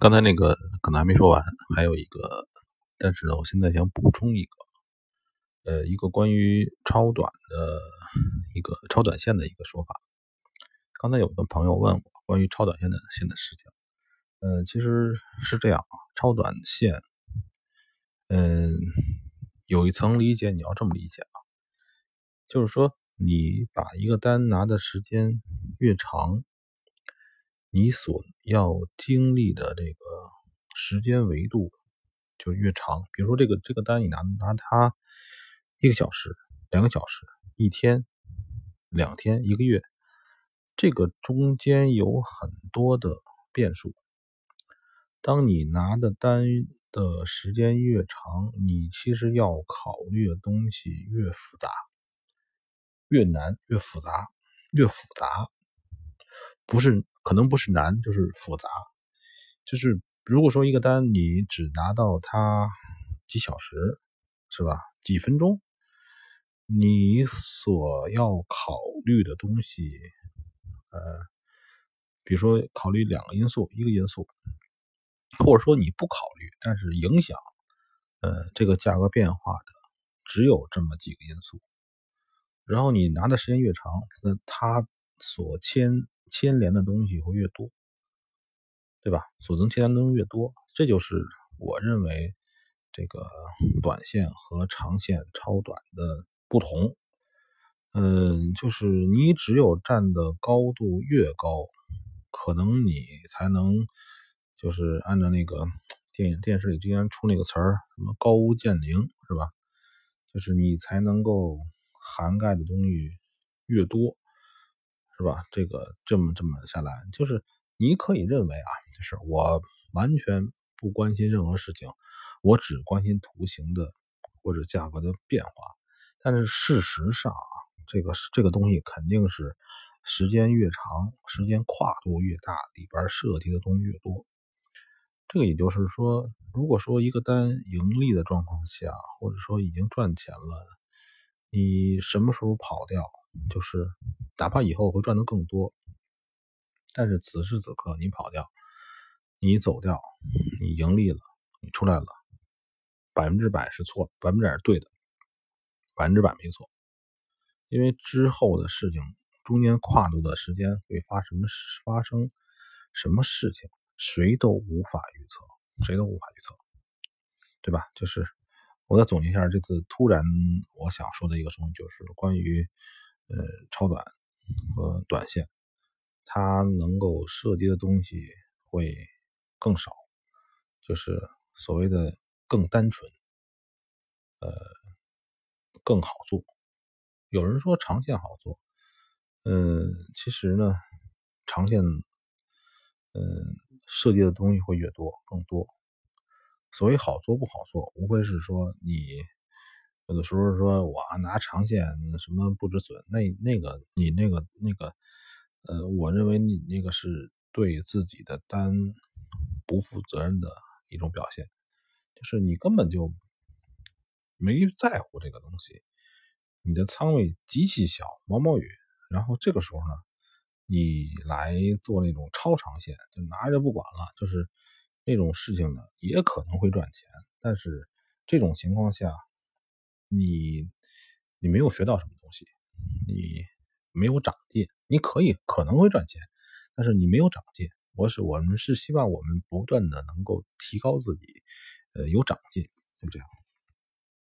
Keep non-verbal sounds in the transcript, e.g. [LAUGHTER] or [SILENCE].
刚才那个可能还没说完，还有一个，但是呢，我现在想补充一个，呃，一个关于超短的一个超短线的一个说法。刚才有个朋友问我关于超短线的线的事情，嗯，其实是这样啊，超短线，嗯，有一层理解，你要这么理解啊，就是说你把一个单拿的时间越长。你所要经历的这个时间维度就越长，比如说这个这个单，你拿拿它一个小时、两个小时、一天、两天、一个月，这个中间有很多的变数。当你拿的单的时间越长，你其实要考虑的东西越复杂、越难、越复杂、越复杂，不是。可能不是难，就是复杂。就是如果说一个单你只拿到它几小时，是吧？几分钟，你所要考虑的东西，呃，比如说考虑两个因素，一个因素，或者说你不考虑，但是影响，呃，这个价格变化的只有这么几个因素。然后你拿的时间越长，那它所牵。牵连的东西会越多，对吧？所能牵连的东西越多，这就是我认为这个 [SILENCE] 短线和长线超短的不同。嗯，就是你只有站的高度越高，可能你才能就是按照那个 [TSK] 电影、电视里经常出那个词儿，什么“高屋建瓴”，是吧？就是你才能够涵盖的东西越多。是吧？这个这么这么下来，就是你可以认为啊，就是我完全不关心任何事情，我只关心图形的或者价格的变化。但是事实上啊，这个这个东西肯定是时间越长，时间跨度越大，里边涉及的东西越多。这个也就是说，如果说一个单盈利的状况下，或者说已经赚钱了，你什么时候跑掉？就是，哪怕以后会赚的更多，但是此时此刻你跑掉，你走掉，你盈利了，你出来了，百分之百是错，百分之百是对的，百分之百没错。因为之后的事情，中间跨度的时间会发什么发生什么事情，谁都无法预测，谁都无法预测，对吧？就是我再总结一下，这次突然我想说的一个东西，就是关于。呃，超短和短线，它能够涉及的东西会更少，就是所谓的更单纯，呃，更好做。有人说长线好做，嗯，其实呢，长线，嗯，涉及的东西会越多更多。所谓好做不好做，无非是说你。有的时候说我拿长线什么不止损，那那个你那个那个，呃，我认为你那个是对自己的单不负责任的一种表现，就是你根本就没在乎这个东西，你的仓位极其小，毛毛雨，然后这个时候呢，你来做那种超长线，就拿着不管了，就是那种事情呢，也可能会赚钱，但是这种情况下。你你没有学到什么东西，你没有长进，你可以可能会赚钱，但是你没有长进。我是我们是希望我们不断的能够提高自己，呃，有长进，就这样。